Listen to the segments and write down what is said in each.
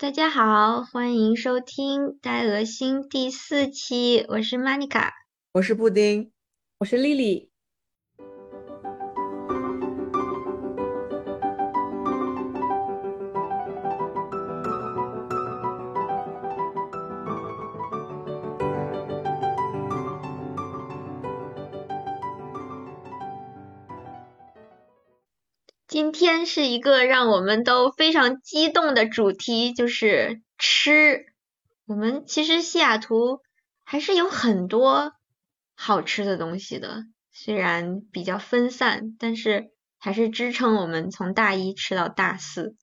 大家好，欢迎收听《呆鹅星》第四期，我是 Monica，我是布丁，我是丽丽。今天是一个让我们都非常激动的主题，就是吃。我们其实西雅图还是有很多好吃的东西的，虽然比较分散，但是还是支撑我们从大一吃到大四。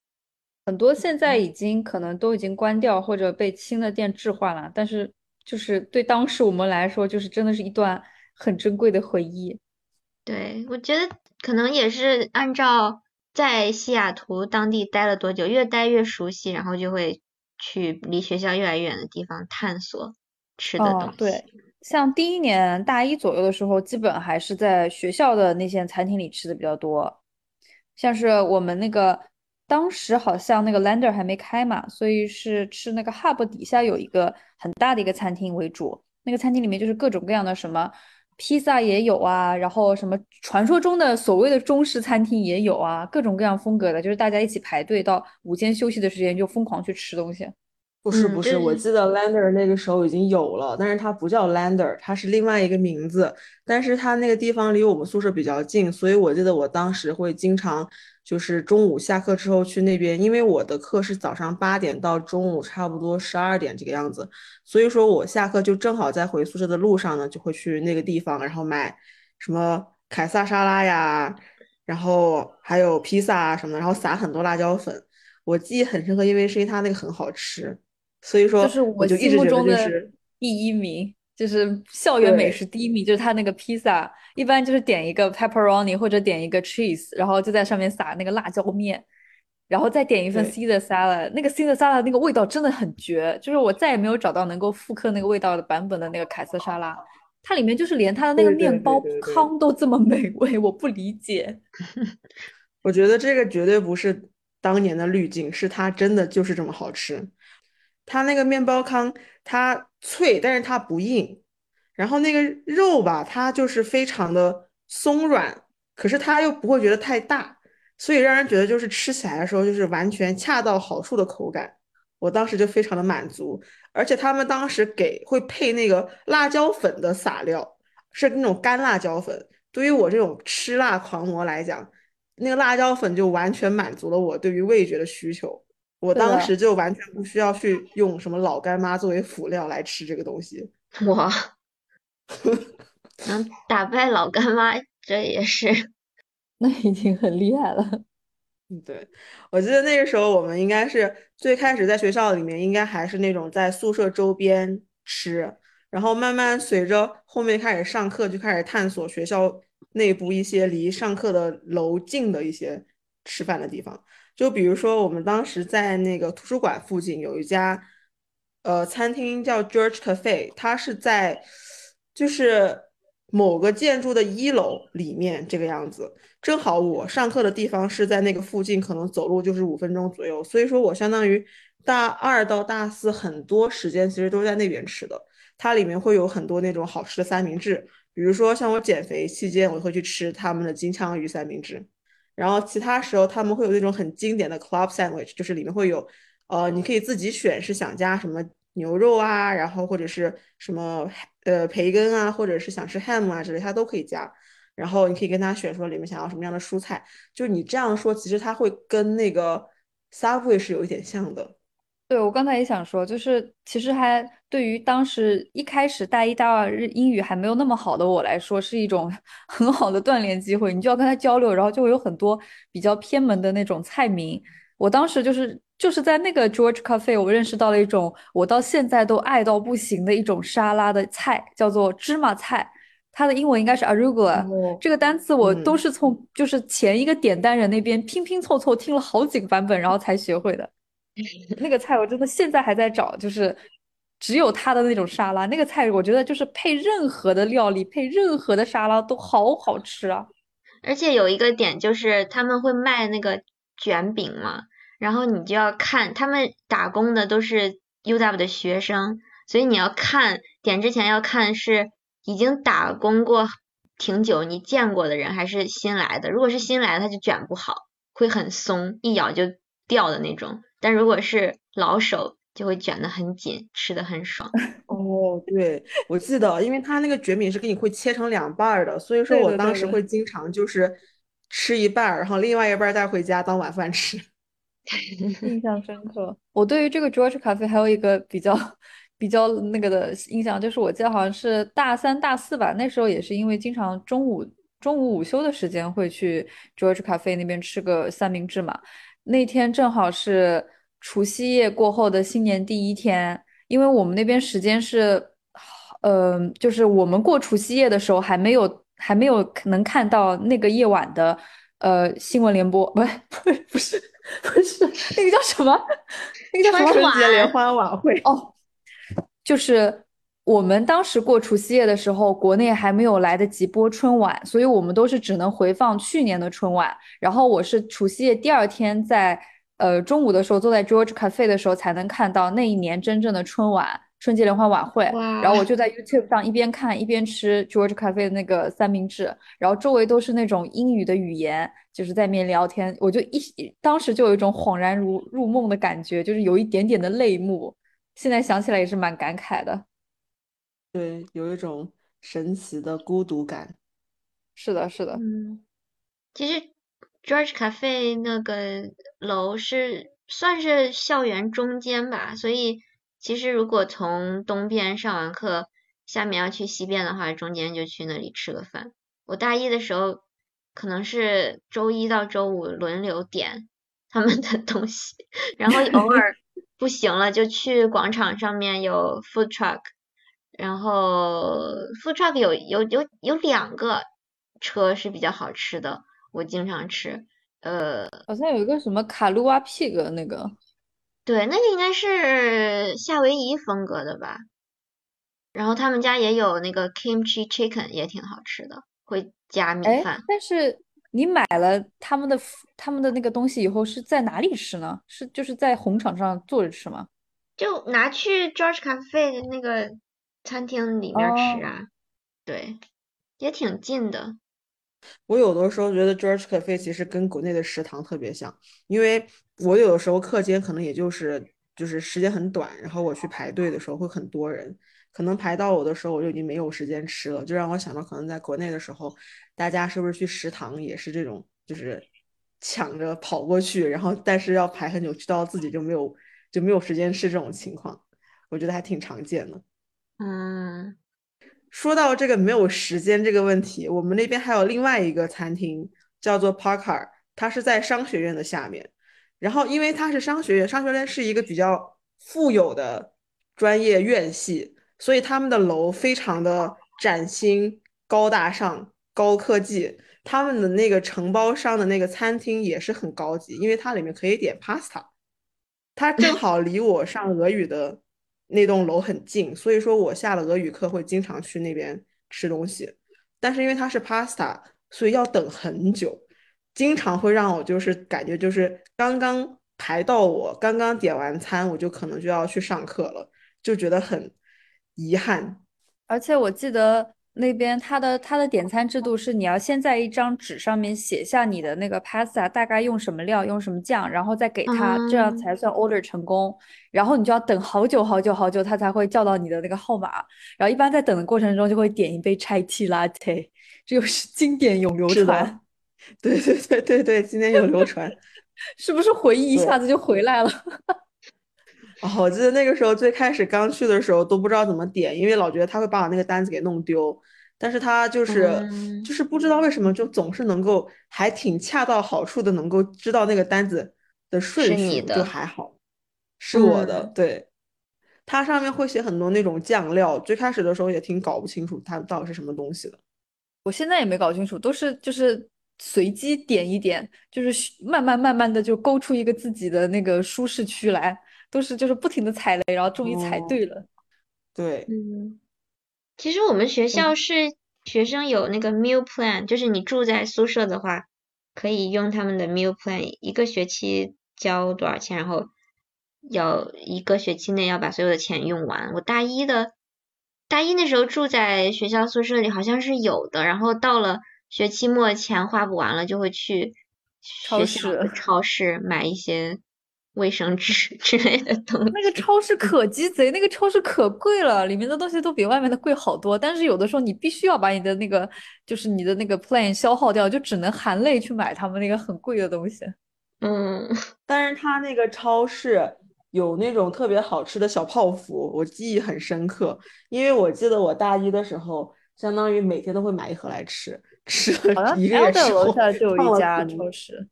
很多现在已经可能都已经关掉或者被新的店置换了，但是就是对当时我们来说，就是真的是一段很珍贵的回忆。对，我觉得可能也是按照在西雅图当地待了多久，越待越熟悉，然后就会去离学校越来越远的地方探索吃的东西。对，像第一年大一左右的时候，基本还是在学校的那些餐厅里吃的比较多，像是我们那个当时好像那个 Lander 还没开嘛，所以是吃那个 Hub 底下有一个很大的一个餐厅为主，那个餐厅里面就是各种各样的什么。披萨也有啊，然后什么传说中的所谓的中式餐厅也有啊，各种各样风格的，就是大家一起排队到午间休息的时间就疯狂去吃东西。不是不是，我记得 Lander 那个时候已经有了，但是它不叫 Lander，它是另外一个名字。但是它那个地方离我们宿舍比较近，所以我记得我当时会经常。就是中午下课之后去那边，因为我的课是早上八点到中午差不多十二点这个样子，所以说我下课就正好在回宿舍的路上呢，就会去那个地方，然后买什么凯撒沙拉呀，然后还有披萨啊什么的，然后撒很多辣椒粉。我记忆很深刻，因为是因为它那个很好吃，所以说就是我就一直觉得就是第一名。就是校园美食第一名，就是他那个披萨，一般就是点一个 pepperoni 或者点一个 cheese，然后就在上面撒那个辣椒面，然后再点一份 Caesar salad。那个 Caesar salad 那个味道真的很绝，就是我再也没有找到能够复刻那个味道的版本的那个凯撒沙拉。它里面就是连它的那个面包糠都这么美味，我不理解。我觉得这个绝对不是当年的滤镜，是它真的就是这么好吃。它那个面包糠，它脆，但是它不硬。然后那个肉吧，它就是非常的松软，可是它又不会觉得太大，所以让人觉得就是吃起来的时候就是完全恰到好处的口感。我当时就非常的满足，而且他们当时给会配那个辣椒粉的撒料，是那种干辣椒粉。对于我这种吃辣狂魔来讲，那个辣椒粉就完全满足了我对于味觉的需求。我当时就完全不需要去用什么老干妈作为辅料来吃这个东西。哇，能打败老干妈，这也是，那已经很厉害了。嗯，对，我记得那个时候我们应该是最开始在学校里面，应该还是那种在宿舍周边吃，然后慢慢随着后面开始上课，就开始探索学校内部一些离上课的楼近的一些吃饭的地方。就比如说，我们当时在那个图书馆附近有一家，呃，餐厅叫 George Cafe，它是在就是某个建筑的一楼里面这个样子。正好我上课的地方是在那个附近，可能走路就是五分钟左右。所以说我相当于大二到大四很多时间其实都在那边吃的。它里面会有很多那种好吃的三明治，比如说像我减肥期间，我会去吃他们的金枪鱼三明治。然后其他时候他们会有那种很经典的 club sandwich，就是里面会有，呃，你可以自己选是想加什么牛肉啊，然后或者是什么呃培根啊，或者是想吃 ham 啊之类，他都可以加。然后你可以跟他选说里面想要什么样的蔬菜。就你这样说，其实他会跟那个 subway 是有一点像的。对，我刚才也想说，就是其实还对于当时一开始大一、大二日英语还没有那么好的我来说，是一种 很好的锻炼机会。你就要跟他交流，然后就会有很多比较偏门的那种菜名。我当时就是就是在那个 George Cafe，我认识到了一种我到现在都爱到不行的一种沙拉的菜，叫做芝麻菜。它的英文应该是 arugula。这个单词我都是从就是前一个点单人那边拼拼凑凑听了好几个版本，然后才学会的。那个菜我真的现在还在找，就是只有他的那种沙拉。那个菜我觉得就是配任何的料理，配任何的沙拉都好好吃啊！而且有一个点就是他们会卖那个卷饼嘛，然后你就要看他们打工的都是 UW 的学生，所以你要看点之前要看是已经打工过挺久你见过的人还是新来的。如果是新来的，他就卷不好，会很松，一咬就掉的那种。但如果是老手，就会卷得很紧，吃的很爽。哦，对，我记得，因为他那个卷饼是给你会切成两半儿的，所以说我当时会经常就是吃一半儿，然后另外一半儿带回家当晚饭吃。印象深刻。我对于这个 George 咖啡还有一个比较比较那个的印象，就是我记得好像是大三、大四吧，那时候也是因为经常中午中午午休的时间会去 George 咖啡那边吃个三明治嘛。那天正好是。除夕夜过后的新年第一天，因为我们那边时间是，呃，就是我们过除夕夜的时候还没有还没有能看到那个夜晚的，呃，新闻联播，不是 不是不是那个叫什么？那个叫什么？春节联欢晚会哦，就是我们当时过除夕夜的时候，国内还没有来得及播春晚，所以我们都是只能回放去年的春晚。然后我是除夕夜第二天在。呃，中午的时候坐在 George Cafe 的时候，才能看到那一年真正的春晚、春节联欢晚会。然后我就在 YouTube 上一边看一边吃 George Cafe 的那个三明治，然后周围都是那种英语的语言，就是在面聊天。我就一当时就有一种恍然如入梦的感觉，就是有一点点的泪目。现在想起来也是蛮感慨的。对，有一种神奇的孤独感。是的，是的。嗯，其实。George Cafe 那个楼是算是校园中间吧，所以其实如果从东边上完课，下面要去西边的话，中间就去那里吃个饭。我大一的时候可能是周一到周五轮流点他们的东西，然后偶尔 不行了就去广场上面有 food truck，然后 food truck 有有有有两个车是比较好吃的。我经常吃，呃，好像有一个什么卡路瓦 pig 那个，对，那个应该是夏威夷风格的吧。然后他们家也有那个 kimchi chicken，也挺好吃的，会加米饭。但是你买了他们的他们的那个东西以后是在哪里吃呢？是就是在红场上坐着吃吗？就拿去 George Cafe 的那个餐厅里面吃啊。对，也挺近的。我有的时候觉得 George Cafe 其实跟国内的食堂特别像，因为我有的时候课间可能也就是就是时间很短，然后我去排队的时候会很多人，可能排到我的时候我就已经没有时间吃了，就让我想到可能在国内的时候，大家是不是去食堂也是这种，就是抢着跑过去，然后但是要排很久，去到自己就没有就没有时间吃这种情况，我觉得还挺常见的。嗯。说到这个没有时间这个问题，我们那边还有另外一个餐厅叫做 Parker，它是在商学院的下面。然后因为它是商学院，商学院是一个比较富有的专业院系，所以他们的楼非常的崭新、高大上、高科技。他们的那个承包商的那个餐厅也是很高级，因为它里面可以点 pasta，它正好离我上俄语的。那栋楼很近，所以说我下了俄语课会经常去那边吃东西。但是因为它是 pasta，所以要等很久，经常会让我就是感觉就是刚刚排到我刚刚点完餐，我就可能就要去上课了，就觉得很遗憾。而且我记得。那边他的他的点餐制度是，你要先在一张纸上面写下你的那个 pasta 大概用什么料，用什么酱，然后再给他，这样才算 order 成功。然后你就要等好久好久好久，他才会叫到你的那个号码。然后一般在等的过程中，就会点一杯 chai tea latte，这又是经典永流传。对对对对对，经典永流传，是不是回忆一下子就回来了？哦，我记得那个时候最开始刚去的时候都不知道怎么点，因为老觉得他会把我那个单子给弄丢。但是他就是就是不知道为什么就总是能够还挺恰到好处的能够知道那个单子的顺序，就还好，是我的。对，它上面会写很多那种酱料，最开始的时候也挺搞不清楚它到底是什么东西的。我现在也没搞清楚，都是就是随机点一点，就是慢慢慢慢的就勾出一个自己的那个舒适区来。都是就是不停的踩雷，然后终于踩对了。对，嗯，其实我们学校是学生有那个 meal plan，就是你住在宿舍的话，可以用他们的 meal plan，一个学期交多少钱，然后要一个学期内要把所有的钱用完。我大一的大一那时候住在学校宿舍里，好像是有的，然后到了学期末钱花不完了，就会去超学校的市超市买一些卫生纸 之类的东西。那个超市可鸡贼，那个超市可贵了，里面的东西都比外面的贵好多。但是有的时候你必须要把你的那个，就是你的那个 plan 消耗掉，就只能含泪去买他们那个很贵的东西。嗯，但是他那个超市有那种特别好吃的小泡芙，我记忆很深刻，因为我记得我大一的时候，相当于每天都会买一盒来吃，吃了一个月之后楼下就有一家超市，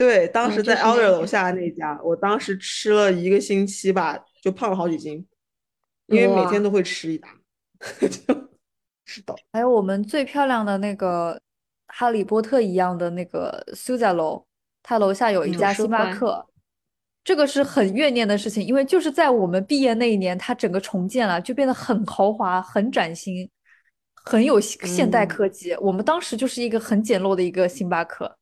对，当嗯时在 Elder 楼家下那家，我当时吃了一个星期吧，就胖了好几斤，因为每天都会吃一打，就是的。还有我们最漂亮的那个哈利波特一样的那个苏家楼，它楼下有一嗯家星巴克。这个是很怨念的事情，因为就是在我们毕业那一年，它整个重建了，就变得很豪华、很崭新、很有现现代嗯科技。我们当时就是一个很简陋的一个星巴克。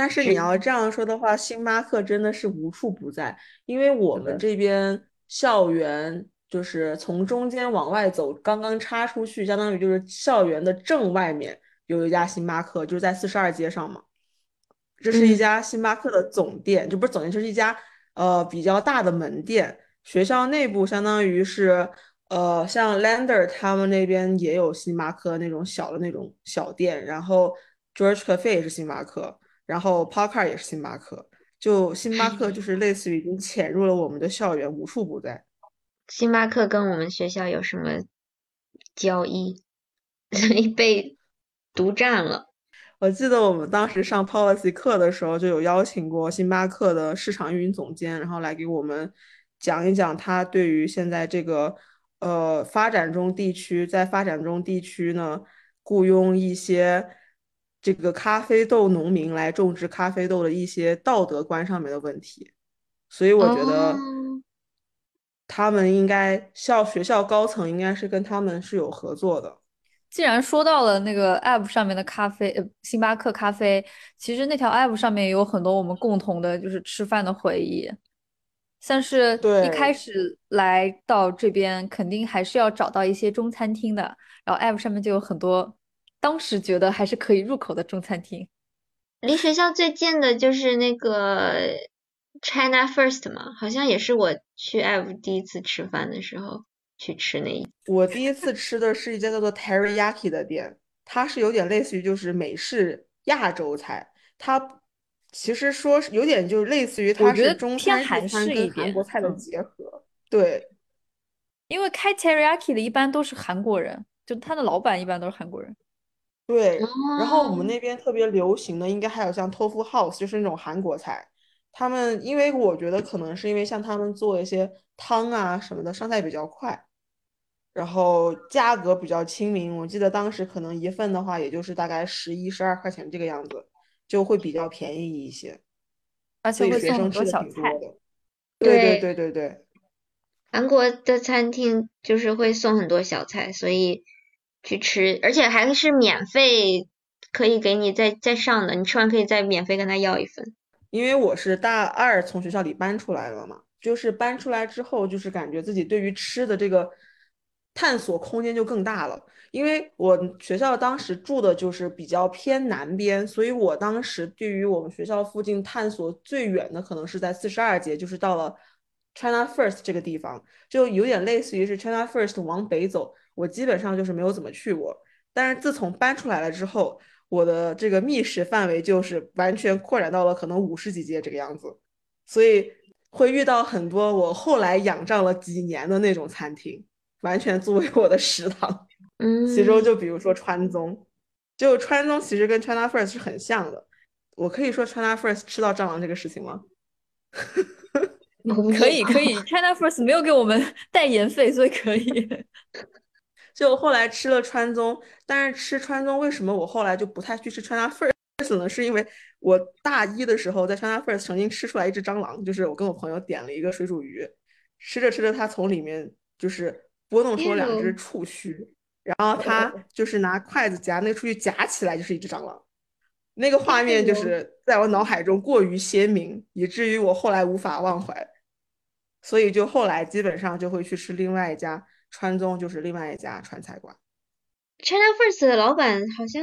但是你要这样说的话，星巴克真的是无处不在，因为我们这边校园就是从中间往外走，刚刚插出去，相当于就是校园的正外面有一家星巴克，就是在四十二街上嘛。这是一嗯家星巴克的总店，就不是总店，就是一家呃比较大的门店。学校内部相当于是呃，像 Lander 他们那边也有星巴克那种小的那种小店，然后 George Cafe 也是星巴克，然后 Parker 也是星巴克。就星巴克就是类似于已经潜入了我们的校园，无处不在。星巴克跟我们学校有什么交易，所以被独占了。我记得我们当时上 policy 课的时候，就有邀请过星巴克的市场运营总监，然后来给我们讲一讲他对于现在这个呃发展中地区，在发展中地区呢，雇佣一些这个咖啡豆农民来种植咖啡豆的一些道德观上面的问题。所以我觉得哦他们应该校学校高层应该是跟他们是有合作的。既然说到了那个 app 上面的咖啡，呃，星巴克咖啡，其实那条 app 上面有很多我们共同的，就是吃饭的回忆。像是一开始来到这边，肯定还是要找到一些中餐厅的，然后 app 上面就有很多当时觉得还是可以入口的中餐厅。离学校最近的就是那个 China First 嘛，好像也是我去 F 第一次吃饭的时候去吃那一。我第一次吃的是一家叫做 Teriyaki 的店，它是有点类似于就是美式亚洲菜，它其实说是有点就是类似于它是中餐、韩餐式一点跟韩国菜的嗯结合。对，因为开 teriyaki 的一般都是韩国人，就他的老板一般都是韩国人。对，然后我们哦那边特别流行的应该还有像 Tofu House，就是那种韩国菜。他们因为我觉得可能是因为像他们做一些汤啊什么的上菜比较快，然后价格比较亲民。我记得当时可能一份的话，也就是大概十一、十二块钱这个样子，就会比较便宜一些，而且会送很多小菜。的。对对对对对对。韩国的餐厅就是会送很多小菜，所以去吃，而且还是免费，可以给你再再上的，你吃完可以再免费跟他要一份。因为我是大二从学校里搬出来了嘛，就是搬出来之后，就是感觉自己对于吃的这个探索空间就更大了。因为我学校当时住的就是比较偏南边，所以我当时对于我们学校附近探索最远的可能是在四十二街，就是到了 China First 这个地方，就有点类似于是 China First 往北走，我基本上就是没有怎么去过。但是自从搬出来了之后，我的这个觅食范围就是完全扩展到了可能五十几街这个样子，所以会遇到很多我后来仰仗了几年的那种餐厅，完全作为我的食堂。嗯，其中就比如说川宗，就川宗其实跟 China First 是很像的。我可以说 China First 吃到蟑螂这个事情吗？我可以可以，China First 没有给我们 代言费，所以可以。就后来吃了川宗，但是吃川宗为什么我后来就不太去吃 China First 呢？是因为我大一的时候在 China First 曾经吃出来一只蟑螂，就是我跟我朋友点了一个水煮鱼，吃着吃着它从里面就是拨弄出了两只触须，然后他 就是拿筷子夹那个触须夹起来就是一只蟑螂，那个画面就是在我脑海中过于鲜明，以至于我后来无法忘怀。所以就后来基本上就会去吃另外一家川宗，就是另外一家川菜馆。China First 的老板好像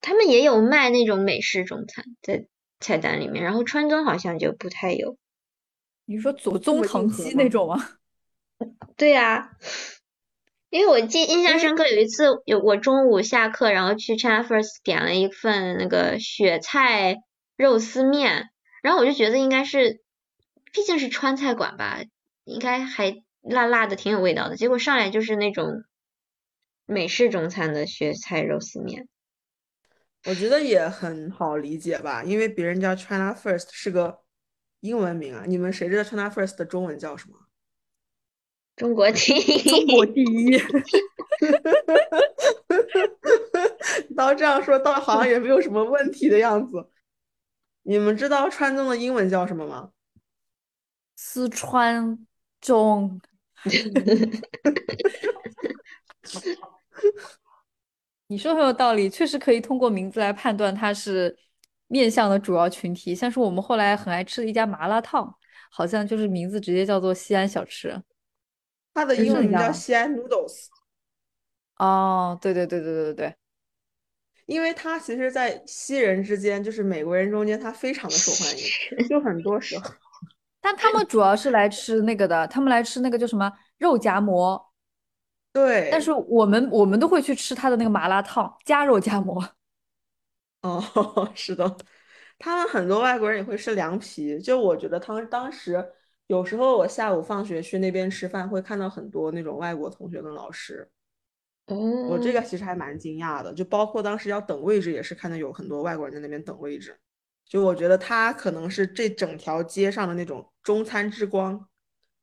他们也有卖那种美式中餐在菜单里面，然后川宗好像就不太有。你说左宗棠鸡那种吗？对呀，因为我记印象深刻，有一次有我中午下课，然后去 China First 点了一份那个雪菜肉丝面，然后我就觉得应该是。毕竟是川菜馆吧，应该还辣辣的，挺有味道的。结果上来就是那种美式中餐的雪菜肉丝面。我觉得也很好理解吧，因为别人叫 China First 是个英文名啊。你们谁知道 China First 的中文叫什么？中国第一。中国第一。到这样说，倒好像也没有什么问题的样子。你们知道川中的英文叫什么吗？四川中，你说很有道理，确实可以通过名字来判断它是面向的主要群体。像是我们后来很爱吃的一家麻辣烫，好像就是名字直接叫做西安小吃，它的英文名叫西安 noodles。哦，对对对对对对对，因为它其实，在西人之间，就是美国人中间，它非常的受欢迎，就很多时候。但他们主要是来吃那个的，他们来吃那个叫什么肉夹馍。对。但是我们我们都会去吃他的那个麻辣烫加肉夹馍。哦，是的，他们很多外国人也会吃凉皮。就我觉得，他们当时有时候我下午放学去那边吃饭，会看到很多那种外国同学跟老师。哦。我这个其实还蛮惊讶的，就包括当时要等位置，也是看到有很多外国人在那边等位置。就我觉得他可能是这整条街上的那种中餐之光，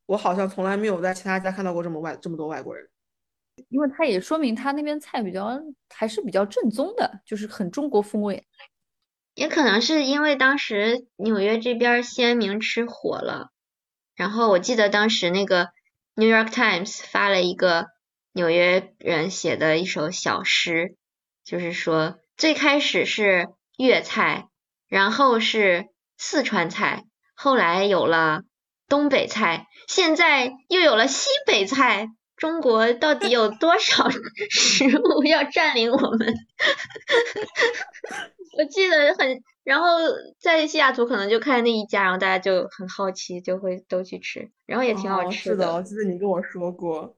我好像从来没有在其他家看到过这么外这么多外国人，因为他也说明他那边菜比较还是比较正宗的，就是很中国风味。也可能是因为当时纽约这边西安名吃火了，然后我记得当时那个 New York Times 发了一个纽约人写的一首小诗，就是说最开始是粤菜。然后是四川菜，后来有了东北菜，现在又有了西北菜。中国到底有多少 食物要占领我们？我记得很，然后在西雅图可能就开那一家，然后大家就很好奇，就会都去吃，然后也挺好吃的。是的，我记得你跟我说过。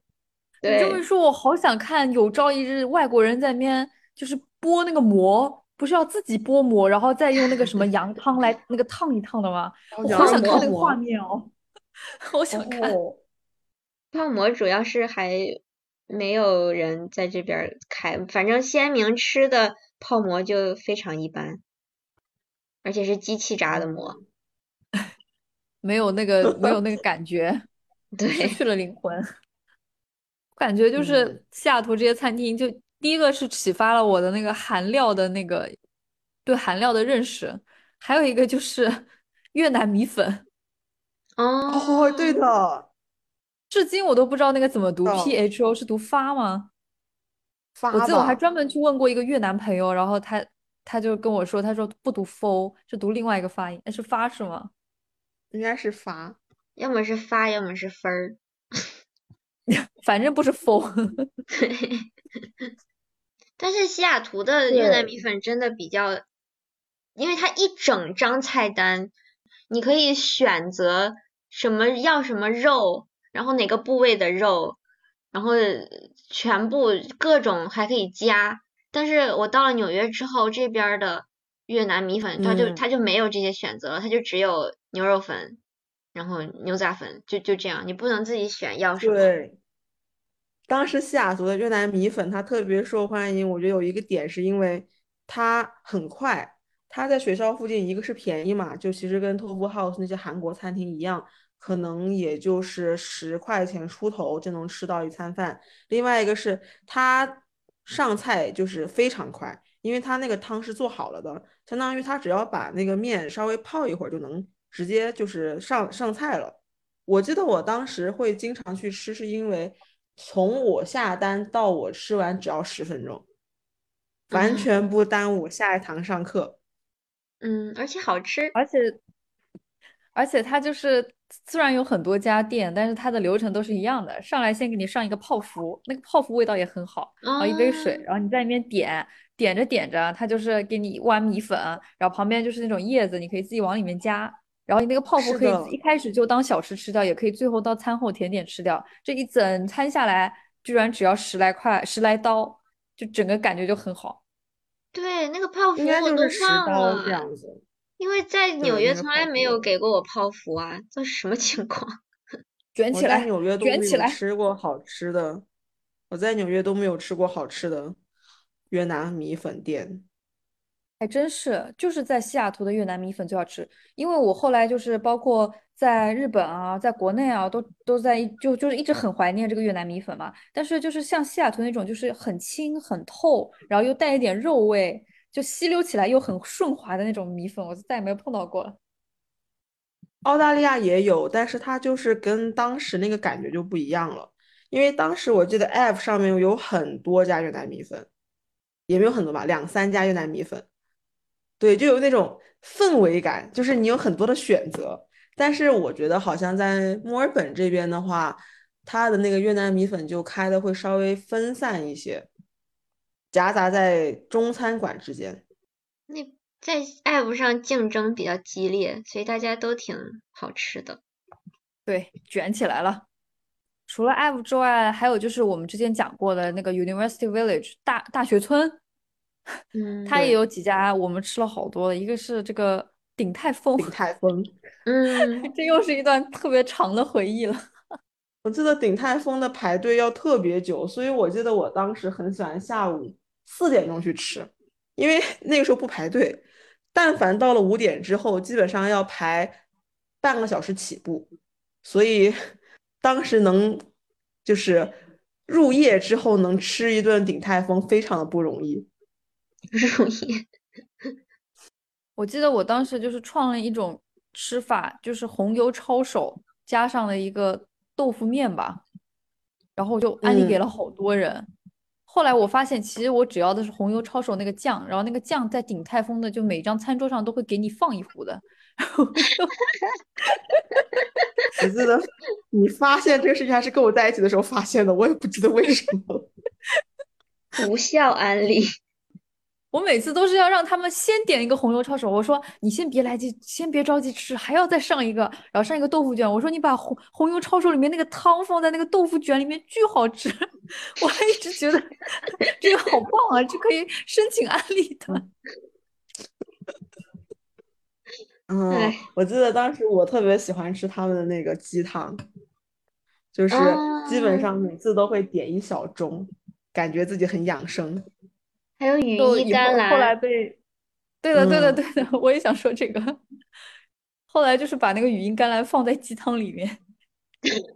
你这么一说，我好想看有朝一日外国人在那边就是剥那个馍。不是要自己剥馍，然后再用那个什么羊 汤来那个烫一烫的吗？我好想看那个画面哦，好想看。泡馍主要是还没有人在这边开，反正西安明吃的泡馍就非常一般，而且是机器炸的馍，没有那个没有那个感觉，对，失去了灵魂。感觉就是西雅图这些餐厅就。第一个是启发了我的那个韩料的那个对韩料的认识，还有一个就是 越南米粉。哦，对的，至今我都不知道那个怎么读，P H O 是读发吗？发。我记得我还专门去问过一个越南朋友，然后他他就跟我说，他说不读 fo，是读另外一个发音，那是发是吗？应该是发，要么是发，要么是分儿，反正不是 f 但是西雅图的越南米粉真的比较，因为它一整张菜单，你可以选择什么要什么肉，然后哪个部位的肉，然后全部各种还可以加。但是我到了纽约之后，这边的越南米粉它就它就没有这些选择了，它就只有牛肉粉，然后牛杂粉，就就这样，你不能自己选要什么。当时西雅图的越南米粉它特别受欢迎，我觉得有一个点是因为它很快，它在学校附近，一个是便宜嘛，就其实跟 Tofu House 那些韩国餐厅一样，可能也就是十块钱出头就能吃到一餐饭。另外一个是它上菜就是非常快，因为它那个汤是做好了的，相当于它只要把那个面稍微泡一会儿就能直接就是上上菜了。我记得我当时会经常去吃，是因为。从我下单到我吃完只要十分钟，完全不耽误下一堂上课。嗯，而且好吃。而且，而且它就是虽然有很多家店，但是它的流程都是一样的。上来先给你上一个泡芙，那个泡芙味道也很好，然后一杯水，然后你在里面点，点着点着，它就是给你一碗米粉，然后旁边就是那种叶子，你可以自己往里面加。然后你那个泡芙可以一开始就当小吃吃掉，也可以最后到餐后甜点吃掉。这一整餐下来，居然只要十来块，十来刀，就整个感觉就很好。对，那个泡芙我都忘了，这样子。因为在纽约从来没有给过我泡芙啊，这是什么情况？卷起来，在纽约都没有吃过好吃的，我在纽约都没有吃过好吃的越南米粉店。还真是，就是在西雅图的越南米粉最好吃。因为我后来就是包括在日本啊，在国内啊，都都在就就是一直很怀念这个越南米粉嘛。但是就是像西雅图那种，就是很轻很透，然后又带一点肉味，就吸溜起来又很顺滑的那种米粉，我就再也没有碰到过了。澳大利亚也有，但是它就是跟当时那个感觉就不一样了。因为当时我记得 App 上面有很多家越南米粉，也没有很多吧，两三家越南米粉。对，就有那种氛围感，就是你有很多的选择。但是我觉得好像在墨尔本这边的话，它的那个越南米粉就开的会稍微分散一些，夹杂在中餐馆之间。那在 App 上竞争比较激烈，所以大家都挺好吃的。对，卷起来了。除了 App 之外，还有就是我们之前讲过的那个 University Village 大大学村。嗯，它也有几家，我们吃了好多的。一个是这个鼎泰丰，鼎泰丰，嗯，这又是一段特别长的回忆了。我记得鼎泰丰的排队要特别久，所以我记得我当时很喜欢下午四点钟去吃，因为 那个时候不排队。但凡到了五点之后，基本上要排半个小时起步，所以当时能就是入夜之后能吃一顿鼎泰丰，非常的不容易。不容易。我记得我当时就是创了一种吃法，就是红油抄手加上了一个豆腐面吧，然后就安利给了好多人。后来我发现，其实我只要的是红油抄手那个酱，然后那个酱在鼎泰丰的就每张餐桌上都会给你放一壶的。我记得你发现这个事情还是跟我在一起的时候发现的，我也不记得为什么。无效安利。我每次都是要让他们先点一个红油抄手，我说你先别来急，先别着急吃，还要再上一个，然后上一个豆腐卷。我说你把红红油抄手里面那个汤放在那个豆腐卷里面，巨好吃。我还一直觉得这个好棒啊，这可以申请安利的。嗯，我记得当时我特别喜欢吃他们的那个鸡汤，就是基本上每次都会点一小盅，感觉自己很养生。还有羽衣甘蓝，后来被，对的，对的，对的，我也想说这个。后来就是把那个羽衣甘蓝放在鸡汤里面。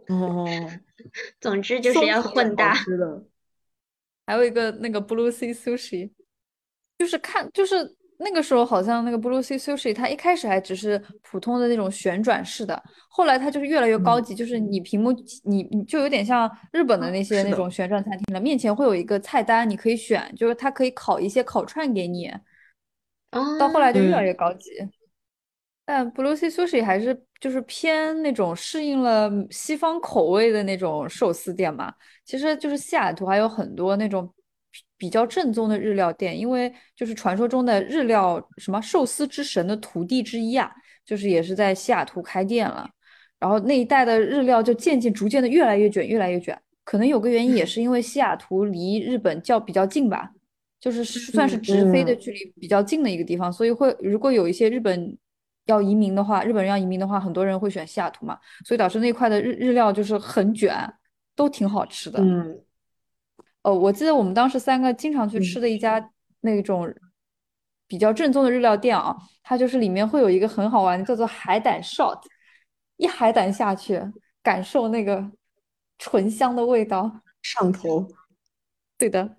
哦，总之就是要混搭。还有一个那个 Blue Sea Sushi，就是看就是。那个时候好像那个 Blue Sea Sushi，它一开始还只是普通的那种旋转式的，后来它就是越来越高级，就是你屏幕你你就有点像日本的那些那种旋转餐厅了，面前会有一个菜单，你可以选，就是它可以烤一些烤串给你。到后来就越来越高级。但 Blue Sea Sushi 还是就是偏那种适应了西方口味的那种寿司店嘛，其实就是西雅图还有很多那种。比较正宗的日料店，因为就是传说中的日料什么寿司之神的徒弟之一啊，就是也是在西雅图开店了。然后那一带的日料就渐渐逐渐的越来越卷，越来越卷。可能有个原因也是因为西雅图离日本较比较近吧，就是算是直飞的距离比较近的一个地方，所以会如果有一些日本要移民的话，日本人要移民的话，很多人会选西雅图嘛，所以导致那块的日日料就是很卷，都挺好吃的。嗯。哦，我记得我们当时三个经常去吃的一家那种比较正宗的日料店啊，它就是里面会有一个很好玩的，叫做海胆 shot，一海胆下去，感受那个醇香的味道，上头。对的，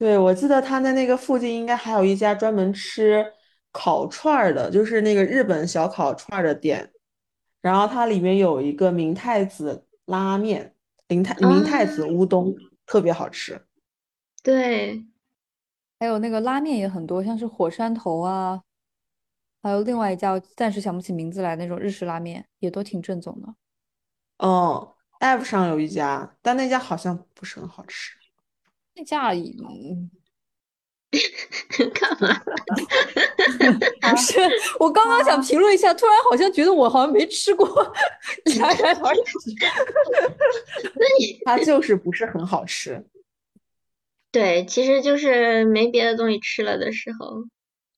对，我记得他在那个附近应该还有一家专门吃烤串儿的，就是那个日本小烤串儿的店，然后它里面有一个明太子拉面，明太明太子乌冬。特别好吃，对，还有那个拉面也很多，像是火山头啊，还有另外一家我暂时想不起名字来那种日式拉面，也都挺正宗的。哦，App 上有一家，但那家好像不是很好吃。那家嗯，干嘛？不是，我刚刚想评论一下，突然好像觉得我好像没吃过，戛然而止。它就是不是很好吃。对，其实就是没别的东西吃了的时候，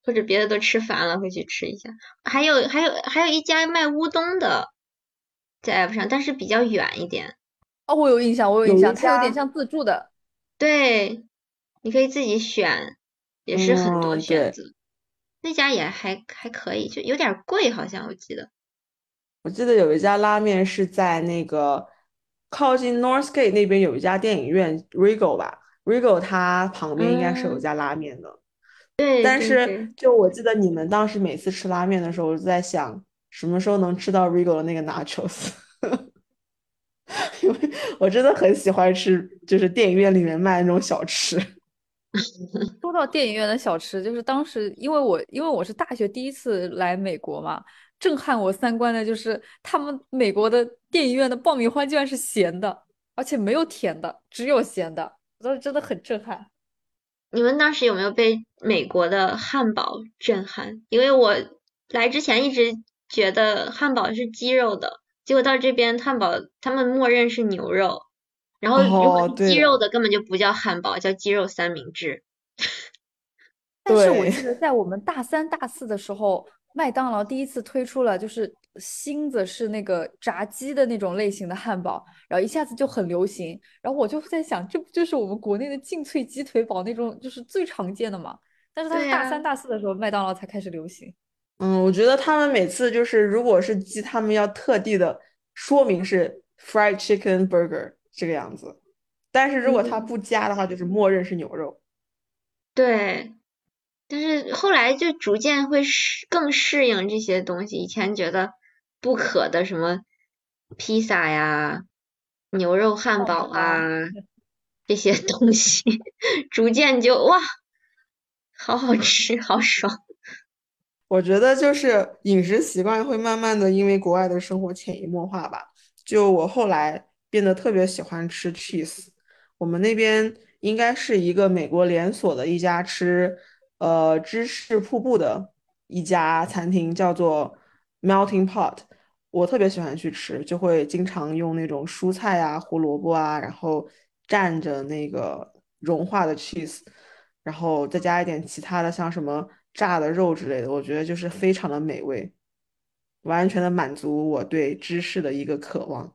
或者别的都吃烦了，会去吃一下。还有还有还有一家卖乌冬的，在 app 上，但是比较远一点。哦，我有印象，我有印象，有它有点像自助的。对，你可以自己选，也是很多选择。那家也还还可以，就有点贵，好像我记得。我记得有一家拉面是在那个靠近 Northgate 那边有一家电影院 Regal 吧，Regal 它旁边应该是有嗯家拉面的。对但是，就我记得你们当时每次吃拉面的时候，我就在想什么时候能吃到 Regal 的那个 nachos，因为我真的很喜欢吃，就是电影院里面卖那种小吃。说到电影院的小吃，就是当时因为我因为我是大学第一次来美国嘛，震撼我三观的就是他们美国的电影院的爆米花居然是咸的，而且没有甜的，只有咸的，我当时真的很震撼。你们当时有没有被美国的汉堡震撼？因为我来之前一直觉得汉堡是鸡肉的，结果到这边汉堡他们默认是牛肉，然后如果鸡肉的根本就不叫汉堡，叫鸡肉三明治。但是我对记得在我们大三、大四的时候，麦当劳第一次推出了就是芯子是那个炸鸡的那种类型的汉堡，然后一下子就很流行。然后我就在想，这不就是我们国内的劲脆鸡腿堡那种就是最常见的嘛？但是它是大三、大四的时候，麦当劳才开始流行。嗯，我觉得他们每次就是如果是鸡，他们要特地的说明是 fried chicken burger 这个样子，但是如果他嗯不加的话，就是默认是牛肉。对，但是后来就逐渐会适更适应这些东西。以前觉得不可的什么披萨呀、牛肉汉汉堡啊 这些东西，逐渐就哇，好好吃，好爽。我觉得就是饮食习惯会慢慢的因为国外的生活潜移默化吧。就我后来变得特别喜欢吃 cheese，我们那边应该是一个美国连锁的一家吃呃芝士瀑布的一家餐厅，叫做 Melting Pot。我特别喜欢去吃，就会经常用那种蔬菜啊、胡萝卜啊，然后蘸着那个融化的 cheese，然后再加一点其他的，像什么炸的肉之类的，我觉得就是非常的美味，完全的满足我对芝士的一个渴望。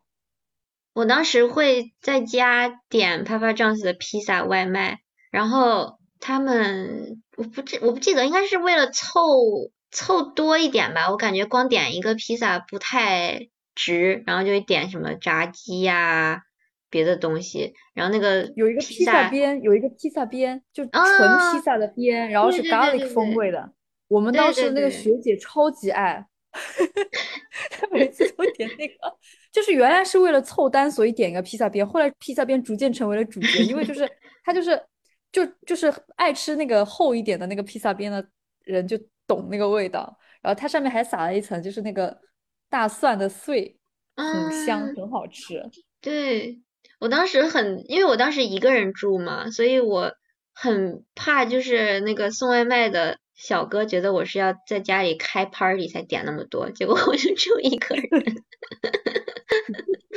我当时会在家点 Papa John's 的披萨外卖，然后他们我不记我不记得，应该是为了凑凑多一点吧。我感觉光点一个披萨不太值，然后就会点什么炸鸡呀、别的东西。然后那个有一个披披萨萨边，有一个披萨边，就纯啊披萨的边，然后是 garlic 对对风味的。我们当时那个学姐超级爱，她每次都点那个，就是原来是为了凑单，所以点一个披萨边，后来披萨边逐渐成为了主角，因为就是 他就是就就是爱吃那个厚一点的那个披萨边的人就懂那个味道，然后它上面还撒了一层就是那个大蒜的碎，很香，嗯很好吃。对，我当时很，因为我当时一个人住嘛，所以我很怕，就是那个送外卖的小哥觉得我是要在家里开 party 才点那么多，结果我就 只有一个人。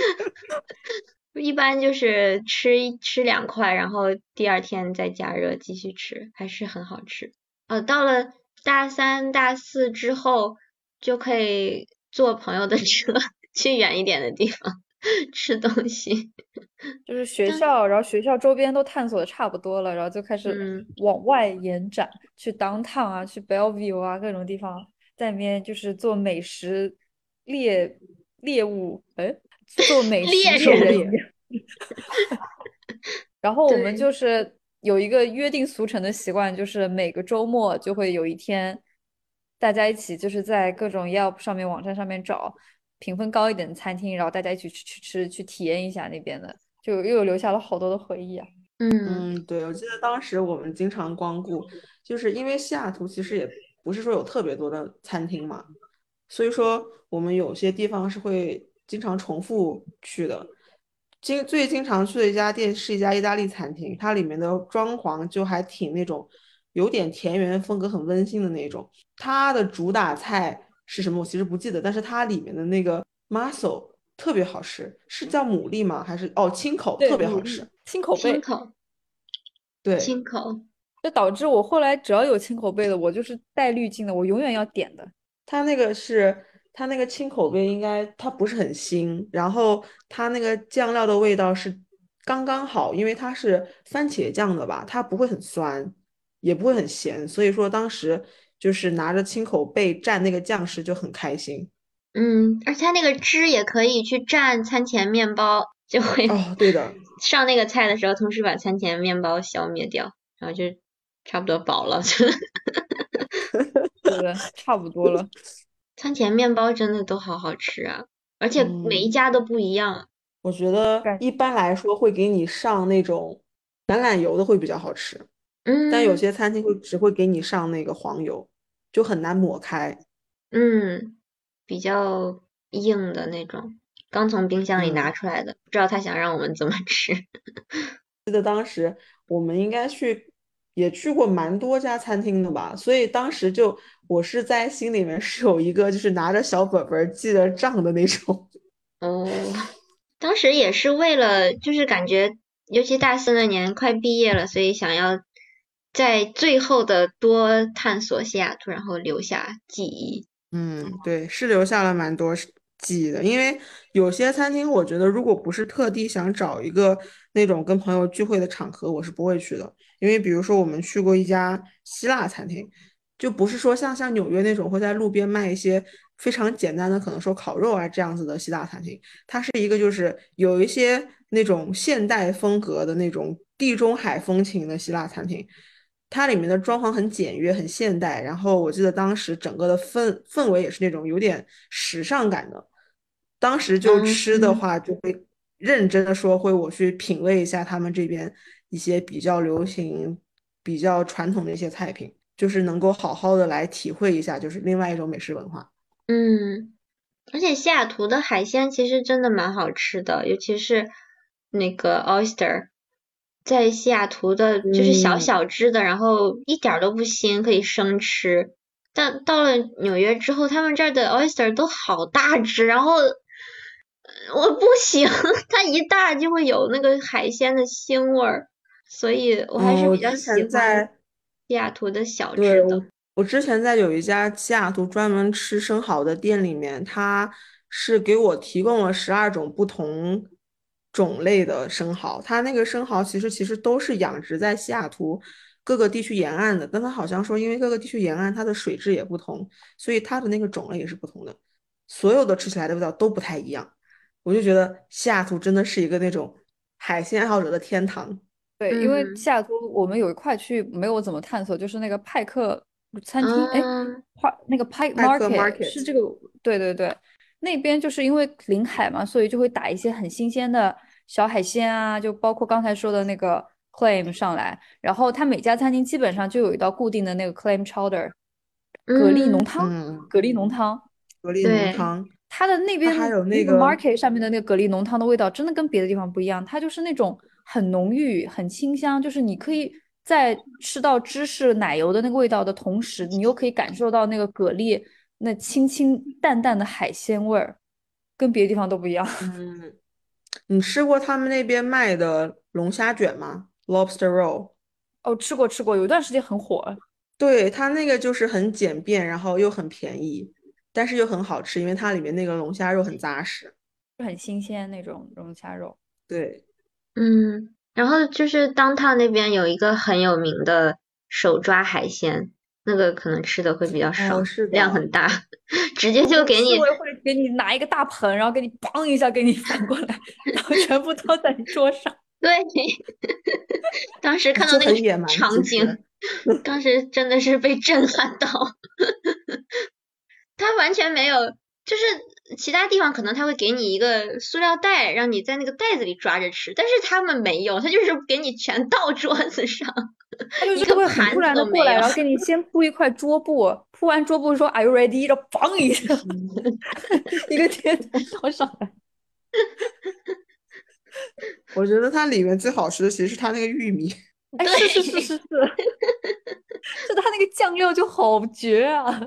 一般就是吃一吃两块，然后第二天再加热继续吃，还是很好吃。呃，到了大三、大四之后，就可以坐朋友的车 去远一点的地方吃东西。就是学校，然后学校周边都探索的差不多了，然后就开始嗯往外延展，去 downtown 啊，去 Bellevue 啊，各种地方，在里面就是做美食猎猎物，哎，做美食猎猎人。然后我们就是有一个约定俗成的习惯，就是每个周末就会有一天，大家一起就是在各种 Yelp 上面网站上面找评分高一点的餐厅，然后大家一起去去吃，去体验一下那边的，就又留下了好多的回忆啊。嗯嗯，对，我记得当时我们经常光顾，就是因为西雅图其实也不是说有特别多的餐厅嘛，所以说我们有些地方是会经常重复去的。经最经常去的一家店是一家意大利餐厅，它里面的装潢就还挺那种有点田园风格，很温馨的那种。它的主打菜是什么？我其实不记得，但是它里面的那个 muscle 特别好吃，是叫牡蛎吗？还是哦青口特别好吃，青口贝，清口对，青口，这导致我后来只要有青口贝的，我就是带滤镜的，我永远要点的。它那个是它那个青口味，应该它不是很腥，然后它那个酱料的味道是刚刚好，因为它是番茄酱的吧，它不会很酸，也不会很咸，所以说当时就是拿着青口贝蘸那个酱吃就很开心。嗯，而且它那个汁也可以去蘸餐前面包，就会哦，对的，上那个菜的时候，同时把餐前面包消灭掉，然后就差不多饱了。对的，差不多了。餐前面包真的都好好吃啊，而且每一嗯家都不一样。我觉得一般来说会给你上那种橄榄油的会比较好吃，嗯但有嗯些餐厅会只会给你上那个黄油，就很难抹开。嗯，比较硬的那种，刚从冰箱里拿嗯出来的，不知道他想让我们怎么吃。记得当时我们应该去，也去过蛮多家餐厅的吧，所以当时就我是在心里面是有一个就是拿着小本本记着账的那种。哦，当时也是为了，就是感觉，尤其大四那年快毕业了，所以想要在最后的多探索西雅图，然后留下记忆。嗯，对，是留下了蛮多记忆的，因为有些餐厅，我觉得如果不是特地想找一个那种跟朋友聚会的场合，我是不会去的。因为比如说我们去过一家希腊餐厅，就不是说像像纽约那种会在路边卖一些非常简单的，可能说烤肉啊这样子的希腊餐厅，它是一个就是有一些那种现代风格的那种地中海风情的希腊餐厅。它里面的装潢很简约，很现代。然后我记得当时整个的氛氛围也是那种有点时尚感的。当时就吃的嗯话，就会认真的说，会我去品味一下他们这边一些比较流行、比较传统的一些菜品，就是能够好好的来体会一下，就是另外一种美食文化。嗯，而且西雅图的海鲜其实真的蛮好吃的，尤其是那个 oyster，在西雅图的就是小嗯小只的，然后一点儿都不腥，可以生吃。但到了纽约之后，他们这儿的 oyster 都好大只，然后呃我不行，它一大就会有那个海鲜的腥味儿，所以我还是比较喜欢西雅图的小吃，的。我我之前在有一家西雅图专门吃生蚝的店里面，它是给我提供了十二种不同种类的生蚝。它那个生蚝其实其实都是养殖在西雅图各个地区沿岸的，但它好像说因为各个地区沿岸它的水质也不同，所以它的那个种类也是不同的，所有的吃起来的味道都不太一样。我就觉得西雅图真的是一个那种海鲜爱好者的天堂。对，因为嗯西雅图我们有一块区域没有怎么探索，就是那个派克餐厅，哎，嗯派那个派派克 market market 是这个，对对对，那边就是因为临海嘛，所以就会打一些很新鲜的小海鲜啊，就包括刚才说的那个 clam 上来，然后它每家餐厅基本上就有一道固定的那个 clam chowder，蛤蜊浓嗯汤，嗯，蛤蜊浓汤。蛤蜊对浓汤。它的那边还有那个那个 market 上面的那个蛤蜊浓汤的味道，真的跟别的地方不一样。它就是那种很浓郁、很清香，就是你可以在吃到芝士奶油的那个味道的同时，你又可以感受到那个蛤蜊那清清淡淡的海鲜味儿，跟别的地方都不一样。嗯，你吃过他们那边卖的龙虾卷吗？Lobster roll。哦，吃过吃过，有一段时间很火。对，它那个就是很简便，然后又很便宜，但是又很好吃，因为它里面那个龙虾肉很扎实。就很新鲜那种龙虾肉。对，嗯，然后就是 downtown 那边有一个很有名的手抓海鲜，那个可能吃的会比较少，哦是的量很大，直接就给你刺猬会给你拿一个大盆，然后给你砰一下给你反过来，然后全部倒在你桌上。对，当时看到那个场景，当时真的是被震撼到。他完全没有，就是其他地方可能他会给你一个塑料袋，让你在那个袋子里抓着吃，但是他们没有，他就是给你全倒桌子上，他就一个是会很盘子突然的过来，都没有然后给你先铺一块桌布，铺完桌布说 Are you ready？然后砰一下，一个甜筒倒上来。我觉得它里面最好吃的其实是它那个玉米。哎，是是是是是，就它那个酱料就好绝啊！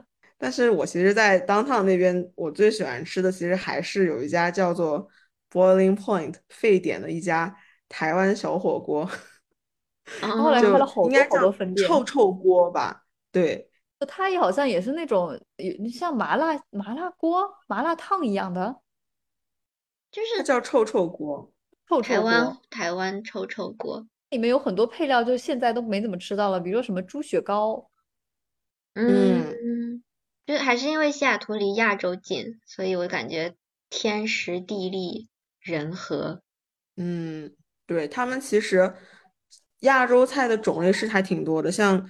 但是我其实，在 downtown 那边，我最喜欢吃的其实还是有一家叫做 Boiling Point 沸点的一家台湾小火锅，然后来开了好多好应该叫多分店臭臭锅吧？对，它也好像也是那种像麻辣麻辣锅、麻辣烫一样的就是它叫臭臭锅。臭臭台湾，台湾臭臭锅，里面有很多配料，就现在都没怎么吃到了，比如说什么猪血糕。嗯，就还是因为西雅图离亚洲近，所以我感觉天时地利人和，嗯，对，他们其实亚洲菜的种类是还挺多的，像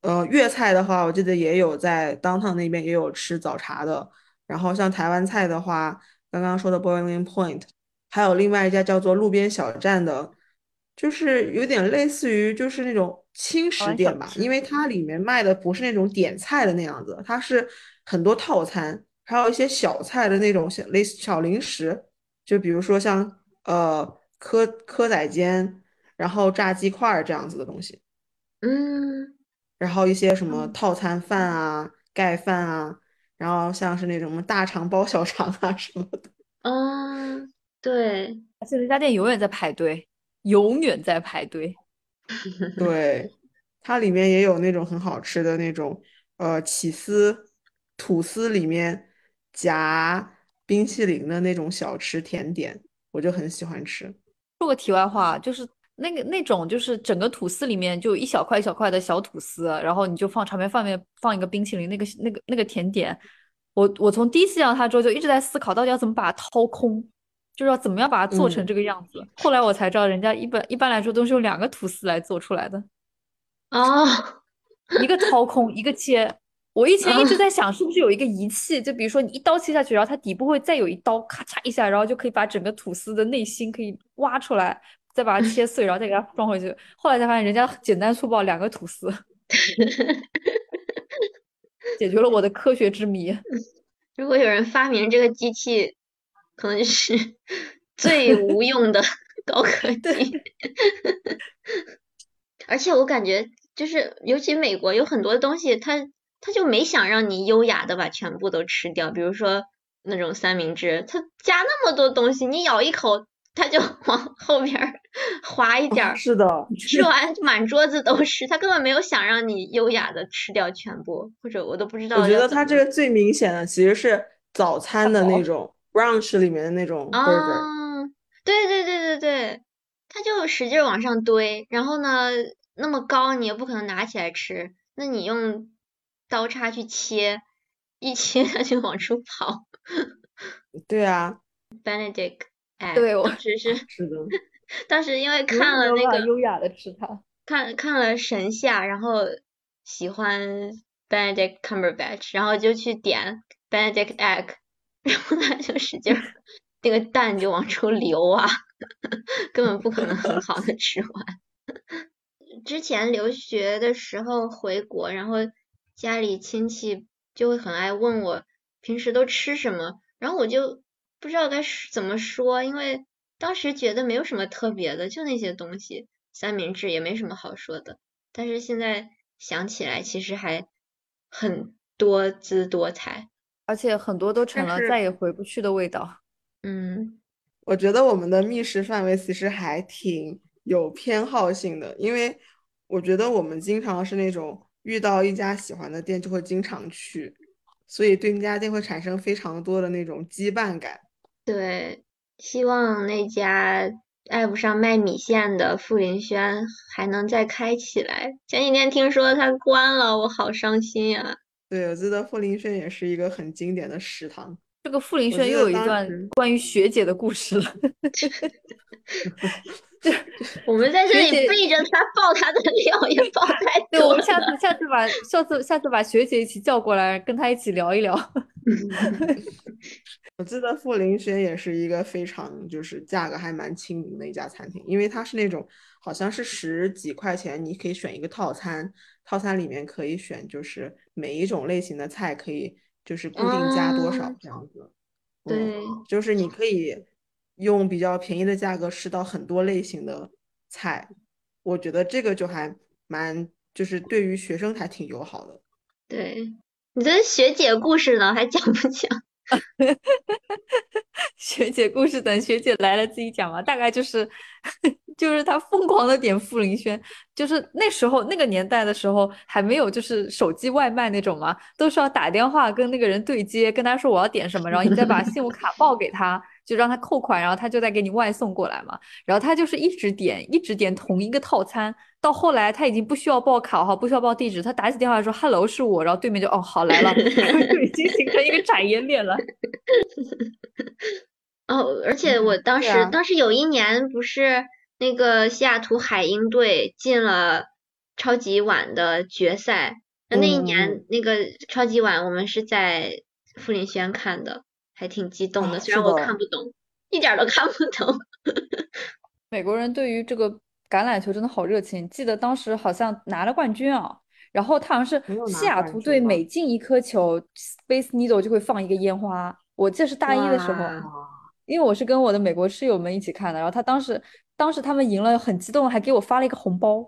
呃粤菜的话，我记得也有在 downtown 那边也有吃早茶的，然后像台湾菜的话，刚刚说的 Boiling Point，还有另外一家叫做路边小站的，就是有点类似于就是那种轻食店吧，因为它里面卖的不是那种点菜的那样子，它是很多套餐，还有一些小菜的那种小类似小零食，就比如说像呃蚵蚵仔煎，然后炸鸡块儿这样子的东西，嗯。然后一些什么嗯。套餐饭啊、盖饭啊，然后像是那种什么大肠包小肠啊什么的。嗯，对，而且那家店永远在排队，永远在排队。对，它里面也有那种很好吃的那种，呃，起司吐司里面夹冰淇淋的那种小吃甜点，我就很喜欢吃。说个题外话，就是那个那种，就是整个吐司里面就一小块一小块的小吐司，然后你就放旁边放面放一个冰淇淋，那个那个那个甜点，我我从第一次见到它之后就一直在思考，到底要怎么把它掏空，就是要怎么样把它做成嗯这个样子。后来我才知道，人家一般一般来说都是用两个吐司来做出来的，啊，一个掏空，一个切。我以前一直啊在想，是不是有一个仪器，就比如说你一刀切下去，然后它底部会再有一刀，咔嚓一下，然后就可以把整个吐司的内心可以挖出来，再把它切碎，然后再给它装回去。后来才发现，人家简单粗暴，两个吐司，解决了我的科学之谜。如果有人发明这个机器，可能是 最无用的 高科技。而且我感觉，就是尤其美国有很多东西，它它就没想让你优雅的把全部都吃掉。比如说那种三明治，它加那么多东西，你咬一口，它就往后边儿滑一点儿，是的，吃完满桌子都是，它根本没有想让你优雅的吃掉全部，或者我都不知道我觉得它这个最明显的其实是早餐的那种 brunch 里面的那种 burger。啊，对对对对对，它就使劲儿往上堆，然后呢，那么高你也不可能拿起来吃，那你用刀叉去切，一切 它就往出跑。对啊，Benedict，哎，对我当时是 是的，当时因为看了那个优雅的吃它。看看了神夏，然后喜欢 Benedict Cumberbatch，然后就去点 Benedict egg，然后他就使劲儿，那个蛋就往出流啊，根本不可能很好的吃完。之前留学的时候回国，然后家里亲戚就会很爱问我平时都吃什么，然后我就不知道该怎么说，因为当时觉得没有什么特别的，就那些东西。三明治也没什么好说的，但是现在想起来，其实还很多姿多彩。而且很多都成了再也回不去的味道。嗯我觉得我们的觅食范围其实还挺有偏好性的，因为我觉得我们经常是那种遇到一家喜欢的店就会经常去，所以对那家店会产生非常多的那种羁绊感。对，希望那家爱不上卖米线的傅林轩还能再开起来。前几天听说他关了，我好伤心呀、对，我记得傅林轩也是一个很经典的食堂。这个傅林轩又有一段关于学姐的故事了。我们在这里背着他爆他的料也爆太 对，我们下。次下次把下次下次把学姐一起叫过来，跟她一起聊一聊。我记得傅林轩也是一个非常就是价格还蛮亲民的一家餐厅，因为它是那种好像是十几块钱，你可以选一个套餐，套餐里面可以选就是每一种类型的菜可以就是固定加多少这样子。对，就是你可以用比较便宜的价格吃到很多类型的菜，我觉得这个就还蛮就是对于学生还挺友好的。对，你的学姐故事呢，还讲不讲？学姐故事等学姐来了自己讲吧，大概就是 就是他疯狂的点傅林轩，就是那时候那个年代的时候还没有就是手机外卖那种嘛，都是要打电话跟那个人对接，跟他说我要点什么，然后你再把信用卡报给他，就让他扣款，然后他就再给你外送过来嘛。然后他就是一直点一直点同一个套餐，到后来他已经不需要报卡号，不需要报地址，他打起电话说 “hello” 是我，然后对面就哦好来了，就已经形成一个产业链了。哦，而且我当时、当时有一年不是那个西雅图海鹰队进了超级碗的决赛，那那一嗯年那个超级碗我们是在富林轩看的，还挺激动的，啊虽然我看不懂，一点儿都看不懂。美国人对于这个橄榄球真的好热情，记得当时好像拿了冠军啊，然后他好像是西雅图队每进一颗球，Space Needle 就会放一个烟花。我记得是大一的时候，因为我是跟我的美国室友们一起看的，然后他当时当时他们赢了，很激动，还给我发了一个红包，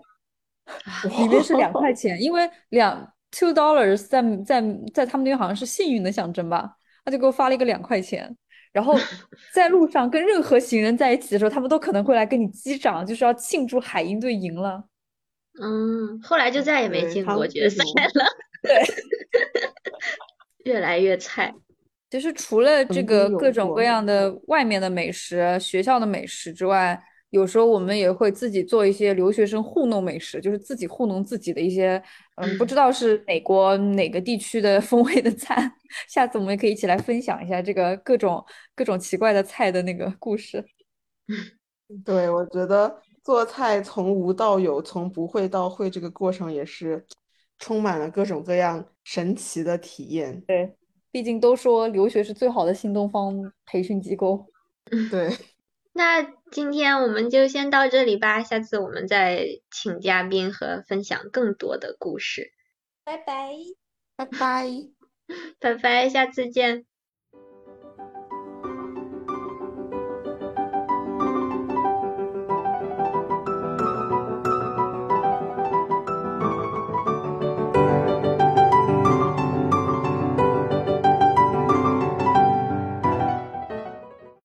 里面是两块 钱，因为两 two dollars 在在在他们那边好像是幸运的象征吧，他就给我发了一个两块钱。然后在路上跟任何行人在一起的时候，他们都可能会来跟你击掌，就是要庆祝海鹰队赢了。嗯，后来就再也没对进过决赛了。对，越来越菜。其实除了这个各种各样的外面的美食、学校的美食之外，有时候我们也会自己做一些留学生糊弄美食，就是自己糊弄自己的一些，嗯，不知道是哪国哪个地区的风味的菜。下次我们也可以一起来分享一下这个各种各种奇怪的菜的那个故事。对，我觉得做菜从无到有，从不会到会，这个过程也是充满了各种各样神奇的体验。对，毕竟都说留学是最好的新东方培训机构。对，那今天我们就先到这里吧，下次我们再请嘉宾和分享更多的故事。拜拜。拜拜。拜拜，下次见。